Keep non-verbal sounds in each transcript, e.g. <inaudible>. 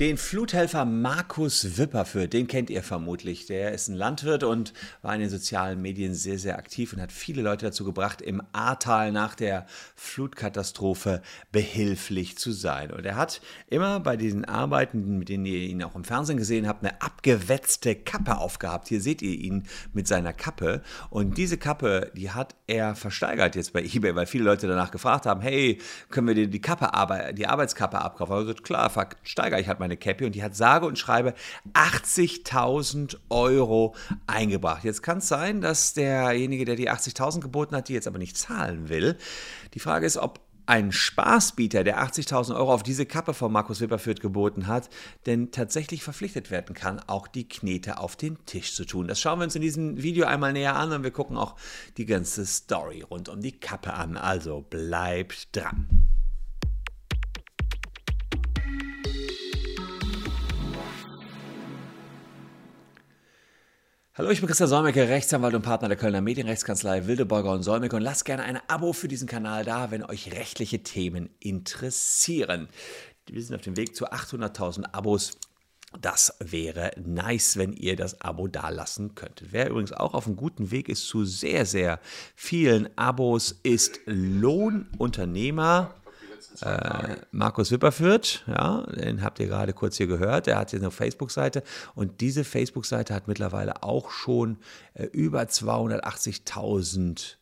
Den Fluthelfer Markus Wipperfürth, den kennt ihr vermutlich. Der ist ein Landwirt und war in den sozialen Medien sehr, sehr aktiv und hat viele Leute dazu gebracht, im Ahrtal nach der Flutkatastrophe behilflich zu sein. Und er hat immer bei diesen Arbeiten, mit denen ihr ihn auch im Fernsehen gesehen habt, eine abgewetzte Kappe aufgehabt. Hier seht ihr ihn mit seiner Kappe. Und diese Kappe, die hat er versteigert jetzt bei <laughs> eBay, weil viele Leute danach gefragt haben, hey, können wir dir die Kappe, die Arbeitskappe abkaufen? Also klar, versteigere ich halt meine meine Cappy und die hat sage und schreibe 80.000 Euro eingebracht. Jetzt kann es sein, dass derjenige, der die 80.000 geboten hat, die jetzt aber nicht zahlen will. Die Frage ist, ob ein Spaßbieter, der 80.000 Euro auf diese Kappe von Markus Wipperfürth geboten hat, denn tatsächlich verpflichtet werden kann, auch die Knete auf den Tisch zu tun. Das schauen wir uns in diesem Video einmal näher an und wir gucken auch die ganze Story rund um die Kappe an. Also bleibt dran. Hallo, ich bin Christian Solmecke, Rechtsanwalt und Partner der Kölner Medienrechtskanzlei Wildeborger und Solmecke und lasst gerne ein Abo für diesen Kanal da, wenn euch rechtliche Themen interessieren. Wir sind auf dem Weg zu 800.000 Abos. Das wäre nice, wenn ihr das Abo dalassen könntet. Wer übrigens auch auf einem guten Weg ist zu sehr, sehr vielen Abos, ist Lohnunternehmer äh, Markus Wipperfürth, ja, den habt ihr gerade kurz hier gehört, der hat hier eine Facebook-Seite und diese Facebook-Seite hat mittlerweile auch schon äh, über 280.000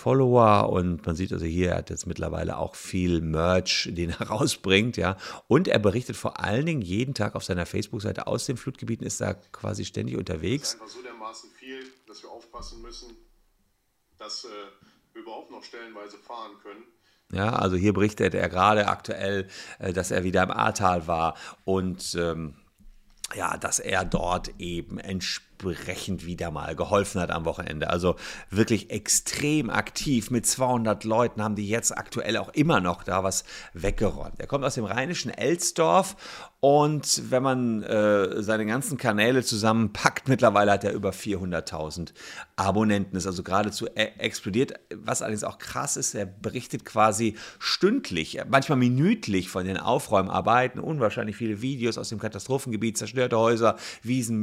Follower und man sieht also hier, er hat jetzt mittlerweile auch viel Merch, den er <laughs> rausbringt, ja. Und er berichtet vor allen Dingen jeden Tag auf seiner Facebook-Seite aus den Flutgebieten, ist da quasi ständig unterwegs. Es ist einfach so dermaßen viel, dass wir aufpassen müssen, dass äh, wir überhaupt noch stellenweise fahren können. Ja, also hier berichtet er gerade aktuell, äh, dass er wieder im Ahrtal war und ähm, ja, dass er dort eben entsprechend wieder mal geholfen hat am Wochenende. Also wirklich extrem aktiv. Mit 200 Leuten haben die jetzt aktuell auch immer noch da was weggeräumt. Er kommt aus dem rheinischen Elsdorf und wenn man äh, seine ganzen Kanäle zusammenpackt, mittlerweile hat er über 400.000 Abonnenten. Ist also geradezu e explodiert. Was allerdings auch krass ist, er berichtet quasi stündlich, manchmal minütlich von den Aufräumarbeiten. Unwahrscheinlich viele Videos aus dem Katastrophengebiet, zerstörte Häuser, Wiesen,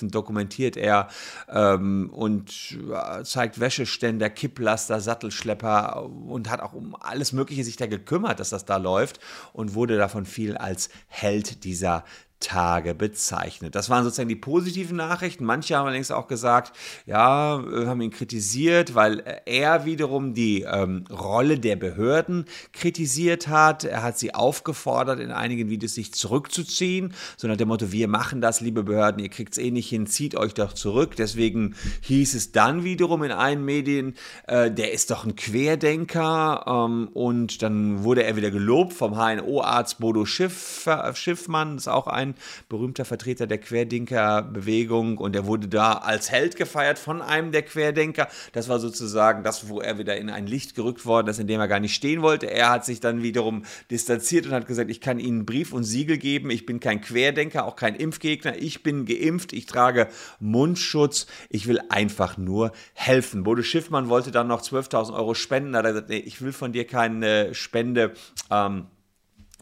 Müllhäufen dokumentiert er ähm, und äh, zeigt Wäscheständer, Kipplaster, Sattelschlepper und hat auch um alles Mögliche sich da gekümmert, dass das da läuft und wurde davon viel als Held dieser Tage bezeichnet. Das waren sozusagen die positiven Nachrichten. Manche haben allerdings auch gesagt, ja, haben ihn kritisiert, weil er wiederum die ähm, Rolle der Behörden kritisiert hat. Er hat sie aufgefordert, in einigen Videos sich zurückzuziehen, so nach dem Motto, wir machen das, liebe Behörden, ihr kriegt es eh nicht hin, zieht euch doch zurück. Deswegen hieß es dann wiederum in allen Medien, äh, der ist doch ein Querdenker ähm, und dann wurde er wieder gelobt vom HNO-Arzt Bodo Schiff, Schiffmann, das ist auch ein ein berühmter Vertreter der Querdenker-Bewegung und er wurde da als Held gefeiert von einem der Querdenker. Das war sozusagen das, wo er wieder in ein Licht gerückt worden ist, in dem er gar nicht stehen wollte. Er hat sich dann wiederum distanziert und hat gesagt, ich kann Ihnen Brief und Siegel geben. Ich bin kein Querdenker, auch kein Impfgegner. Ich bin geimpft. Ich trage Mundschutz. Ich will einfach nur helfen. Bodo Schiffmann wollte dann noch 12.000 Euro spenden. Da hat er gesagt, nee, ich will von dir keine Spende. Ähm,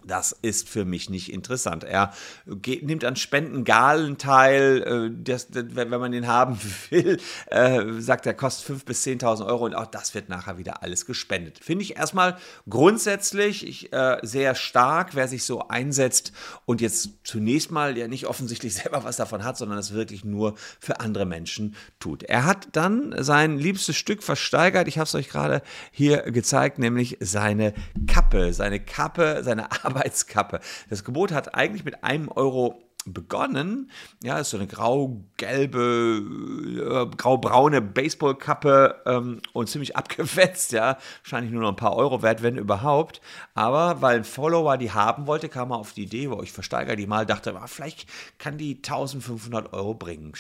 das ist für mich nicht interessant. Er geht, nimmt an Spendengalen teil, äh, das, das, wenn man den haben <laughs> will, äh, sagt er, kostet 5.000 bis 10.000 Euro und auch das wird nachher wieder alles gespendet. Finde ich erstmal grundsätzlich ich, äh, sehr stark, wer sich so einsetzt und jetzt zunächst mal ja nicht offensichtlich <laughs> selber was davon hat, sondern es wirklich nur für andere Menschen tut. Er hat dann sein liebstes Stück versteigert, ich habe es euch gerade hier gezeigt, nämlich seine Kappe, seine Kappe, seine <laughs> Arbeit Arbeitskappe. Das Gebot hat eigentlich mit einem Euro begonnen. Ja, ist so eine grau-gelbe, äh, grau-braune Baseballkappe ähm, und ziemlich <laughs> abgewetzt, ja. Wahrscheinlich nur noch ein paar Euro wert, wenn überhaupt. Aber weil ein Follower die haben wollte, kam er auf die Idee, wo ich versteigere die mal, dachte, ah, vielleicht kann die 1500 Euro bringen.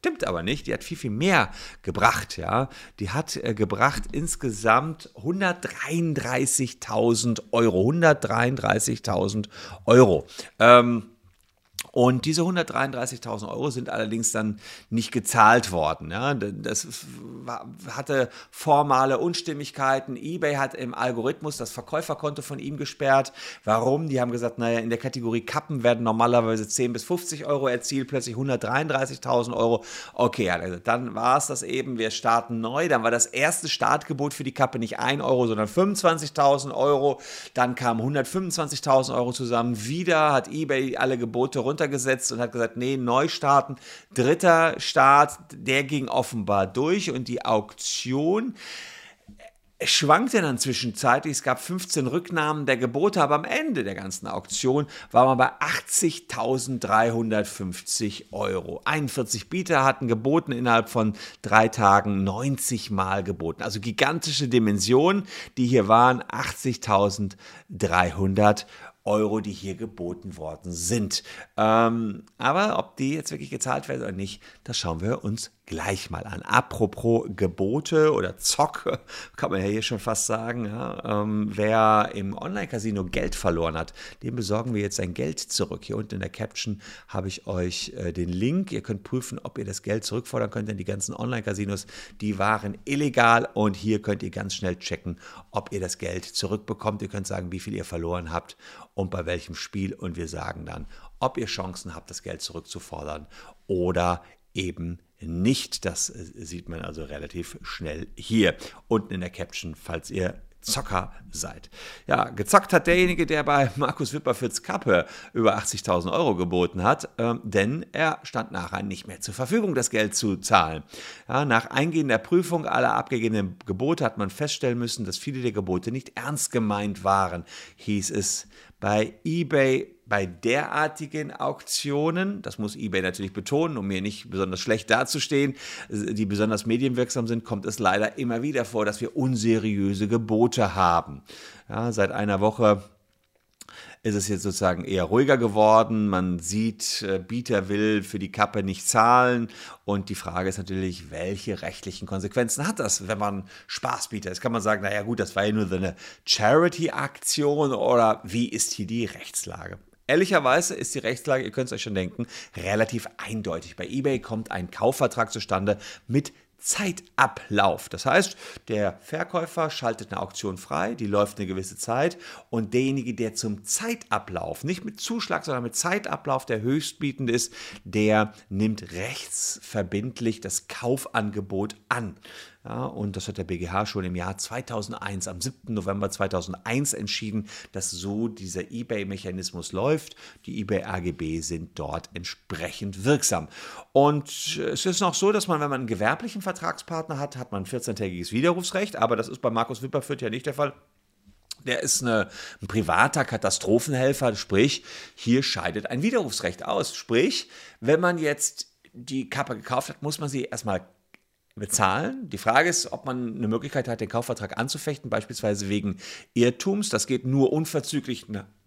Stimmt aber nicht, die hat viel, viel mehr gebracht, ja. Die hat äh, gebracht insgesamt 133.000 Euro. 133.000 Euro. Ähm, Und diese 133.000 Euro sind allerdings dann nicht gezahlt worden. Ja, das hatte formale Unstimmigkeiten. eBay hat im Algorithmus das Verkäuferkonto von ihm gesperrt. Warum? Die haben gesagt, naja, in der Kategorie Kappen werden normalerweise 10 bis 50 Euro erzielt, plötzlich 133.000 Euro. Okay, also dann war es das eben. Wir starten neu. Dann war das erste Startgebot für die Kappe nicht 1 Euro, sondern 25.000 Euro. Dann kamen 125.000 Euro zusammen. Wieder hat eBay alle Gebote runter runtergesetzt und hat gesagt, nee, neu starten. Dritter Start, der ging offenbar durch und die Auktion schwankte dann zwischenzeitlich. Es gab 15 Rücknahmen der Gebote, aber am Ende der ganzen Auktion war man bei 80.350 Euro. 41 Bieter hatten geboten innerhalb von drei Tagen 90 Mal geboten. Also gigantische Dimensionen, die hier waren. 80.300 Euro. Euro, die hier geboten worden sind. Ähm, aber ob die jetzt wirklich gezahlt werden oder nicht, das schauen wir uns gleich mal an. Apropos Gebote oder Zock, <laughs> kann man ja hier schon fast sagen. Ja, ähm, wer im Online-Casino Geld verloren hat, dem besorgen wir jetzt sein Geld zurück. Hier unten in der Caption habe ich euch äh, den Link. Ihr könnt prüfen, ob ihr das Geld zurückfordern könnt, denn die ganzen Online-Casinos, die waren illegal und hier könnt ihr ganz schnell checken, ob ihr das Geld zurückbekommt. Ihr könnt sagen, wie viel ihr verloren habt und bei welchem Spiel und wir sagen dann, ob ihr Chancen habt, das Geld zurückzufordern oder eben nicht. Das äh, sieht man also relativ schnell hier unten in der Caption, falls ihr Zocker seid. Ja, gezockt hat derjenige, der bei Markus Wipper fürs Kappe über 80.000 Euro geboten hat, äh, denn er stand nachher nicht mehr zur Verfügung, das Geld zu zahlen. Ja, nach eingehender Prüfung aller abgegebenen Gebote hat man feststellen müssen, dass viele der Gebote nicht ernst gemeint waren, hieß es bei eBay bei derartigen Auktionen, das muss eBay natürlich betonen, um mir nicht besonders schlecht dazustehen, die besonders medienwirksam sind, kommt es leider immer wieder vor, dass wir unseriöse Gebote haben. Ja, seit einer Woche ist es jetzt sozusagen eher ruhiger geworden. Man sieht, äh, Bieter will für die Kappe nicht zahlen. Und die Frage ist natürlich, welche rechtlichen Konsequenzen hat das, wenn man Spaß bietet? Jetzt kann man sagen, naja gut, das war ja nur so eine Charity-Aktion oder wie ist hier die Rechtslage? Ehrlicherweise ist die Rechtslage, ihr könnt es euch schon denken, relativ eindeutig. Bei eBay kommt ein Kaufvertrag zustande mit Zeitablauf. Das heißt, der Verkäufer schaltet eine Auktion frei, die läuft eine gewisse Zeit und derjenige, der zum Zeitablauf, nicht mit Zuschlag, sondern mit Zeitablauf der höchstbietende ist, der nimmt rechtsverbindlich das Kaufangebot an. Ja, und das hat der BGH schon im Jahr 2001, am 7. November 2001 entschieden, dass so dieser eBay-Mechanismus läuft. Die eBay-AGB sind dort entsprechend wirksam. Und es ist noch so, dass man, wenn man einen gewerblichen Vertragspartner hat, hat man ein 14-tägiges Widerrufsrecht, aber das ist bei Markus Wipperfürth ja nicht der Fall. Der ist eine, ein privater Katastrophenhelfer, sprich, hier scheidet ein Widerrufsrecht aus. Sprich, wenn man jetzt die Kappe gekauft hat, muss man sie erstmal bezahlen. Die Frage ist, ob man eine Möglichkeit hat, den Kaufvertrag anzufechten, beispielsweise wegen Irrtums. Das geht nur unverzüglich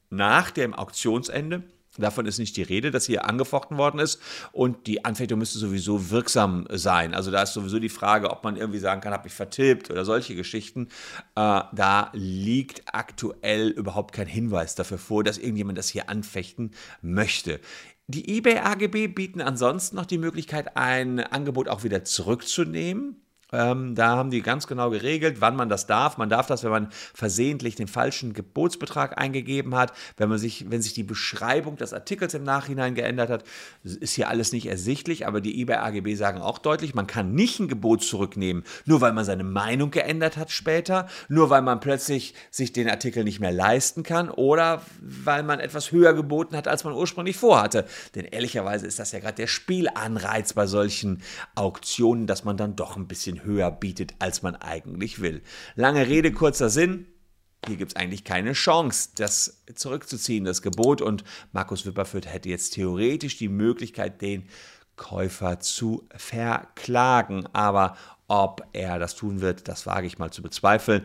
nach dem Auktionsende. Davon ist nicht die Rede, dass hier angefochten worden ist und die Anfechtung müsste sowieso wirksam sein. Also da ist sowieso die Frage, ob man irgendwie sagen kann, habe ich vertippt oder solche Geschichten. Äh, da liegt aktuell überhaupt kein Hinweis dafür vor, dass irgendjemand das hier anfechten möchte. Die eBay AGB bieten ansonsten noch die Möglichkeit, ein Angebot auch wieder zurückzunehmen. Ähm, da haben die ganz genau geregelt, wann man das darf. Man darf das, wenn man versehentlich den falschen Gebotsbetrag eingegeben hat, wenn man sich, wenn sich die Beschreibung des Artikels im Nachhinein geändert hat, ist hier alles nicht ersichtlich, aber die eBay AGB sagen auch deutlich, man kann nicht ein Gebot zurücknehmen, nur weil man seine Meinung geändert hat später, nur weil man plötzlich sich den Artikel nicht mehr leisten kann oder weil man etwas höher geboten hat, als man ursprünglich vorhatte. Denn ehrlicherweise ist das ja gerade der Spielanreiz bei solchen Auktionen, dass man dann doch ein bisschen höher bietet, als man eigentlich will. Lange Rede, kurzer Sinn. Hier gibt es eigentlich keine Chance, das zurückzuziehen, das Gebot. Und Markus Wipperfürth hätte jetzt theoretisch die Möglichkeit, den Käufer zu verklagen. Aber ob er das tun wird, das wage ich mal zu bezweifeln.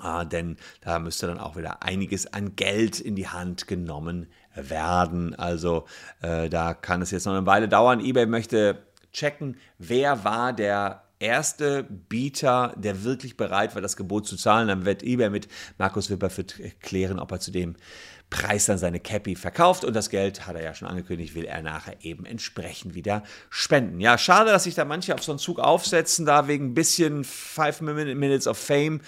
Ah, denn da müsste dann auch wieder einiges an Geld in die Hand genommen werden. Also äh, da kann es jetzt noch eine Weile dauern. eBay möchte checken, wer war der erste Bieter, der wirklich bereit war, das Gebot zu zahlen. Dann wird eBay mit Markus Wipper klären, ob er zu dem Preis dann seine Cappy verkauft und das Geld, hat er ja schon angekündigt, will er nachher eben entsprechend wieder spenden. Ja, schade, dass sich da manche auf so einen Zug aufsetzen, da wegen ein bisschen Five Minutes of Fame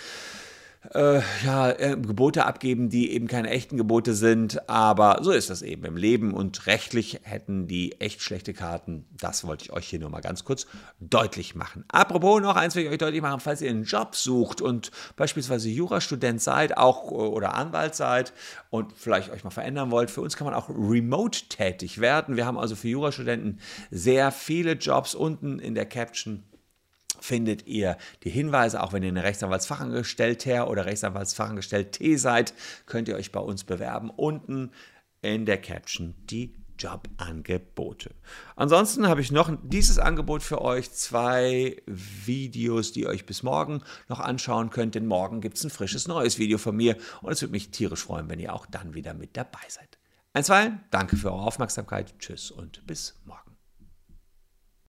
äh, ja, äh, Gebote abgeben, die eben keine echten Gebote sind. Aber so ist das eben im Leben und rechtlich hätten die echt schlechte Karten. Das wollte ich euch hier nur mal ganz kurz deutlich machen. Apropos noch eins will ich euch deutlich machen, falls ihr einen Job sucht und beispielsweise Jurastudent seid, auch oder Anwalt seid und vielleicht euch mal verändern wollt, für uns kann man auch remote tätig werden. Wir haben also für Jurastudenten sehr viele Jobs unten in der Caption findet ihr die Hinweise, auch wenn ihr eine Rechtsanwaltsfachangestellter oder Rechtsanwaltsfachangestellte seid, könnt ihr euch bei uns bewerben. Unten in der Caption die Jobangebote. Ansonsten habe ich noch dieses Angebot für euch, zwei Videos, die ihr euch bis morgen noch anschauen könnt, denn morgen gibt es ein frisches neues Video von mir und es würde mich tierisch freuen, wenn ihr auch dann wieder mit dabei seid. Einstweilen, danke für eure Aufmerksamkeit, tschüss und bis morgen.